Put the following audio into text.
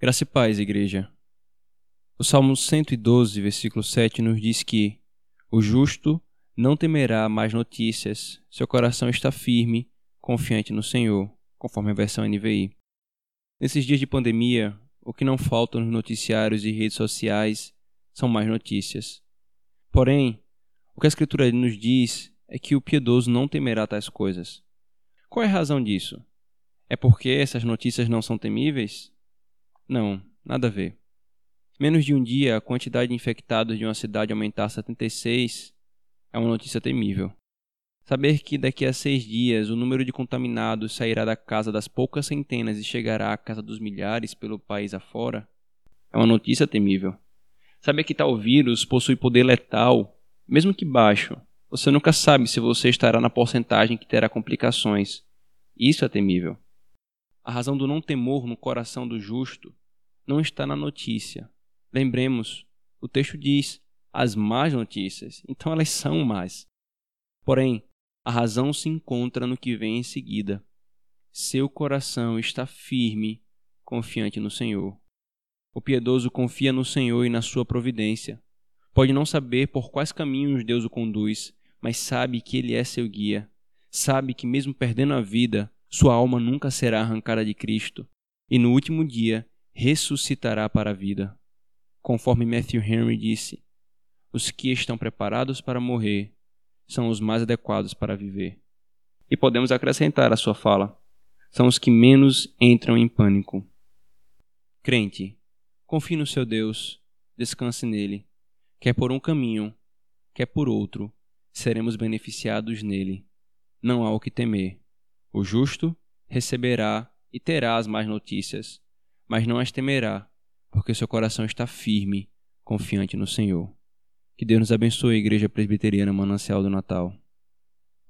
Graça e paz, igreja. O Salmo 112, versículo 7 nos diz que o justo não temerá mais notícias, seu coração está firme, confiante no Senhor, conforme a versão NVI. Nesses dias de pandemia, o que não falta nos noticiários e redes sociais são mais notícias. Porém, o que a Escritura nos diz é que o piedoso não temerá tais coisas. Qual é a razão disso? É porque essas notícias não são temíveis? Não, nada a ver. Menos de um dia, a quantidade de infectados de uma cidade aumentar a 76 é uma notícia temível. Saber que daqui a seis dias o número de contaminados sairá da casa das poucas centenas e chegará à casa dos milhares pelo país afora é uma notícia temível. Saber que tal vírus possui poder letal, mesmo que baixo, você nunca sabe se você estará na porcentagem que terá complicações. Isso é temível. A razão do não temor no coração do justo não está na notícia. Lembremos, o texto diz as más notícias, então elas são más. Porém, a razão se encontra no que vem em seguida. Seu coração está firme, confiante no Senhor. O piedoso confia no Senhor e na sua providência. Pode não saber por quais caminhos Deus o conduz, mas sabe que Ele é seu guia. Sabe que, mesmo perdendo a vida, sua alma nunca será arrancada de Cristo, e no último dia ressuscitará para a vida. Conforme Matthew Henry disse, os que estão preparados para morrer são os mais adequados para viver. E podemos acrescentar a sua fala: são os que menos entram em pânico. Crente, confie no seu Deus, descanse nele. Quer por um caminho, quer por outro, seremos beneficiados nele. Não há o que temer. O justo receberá e terá as más notícias, mas não as temerá, porque seu coração está firme, confiante no Senhor. Que Deus nos abençoe, Igreja Presbiteriana Manancial do Natal.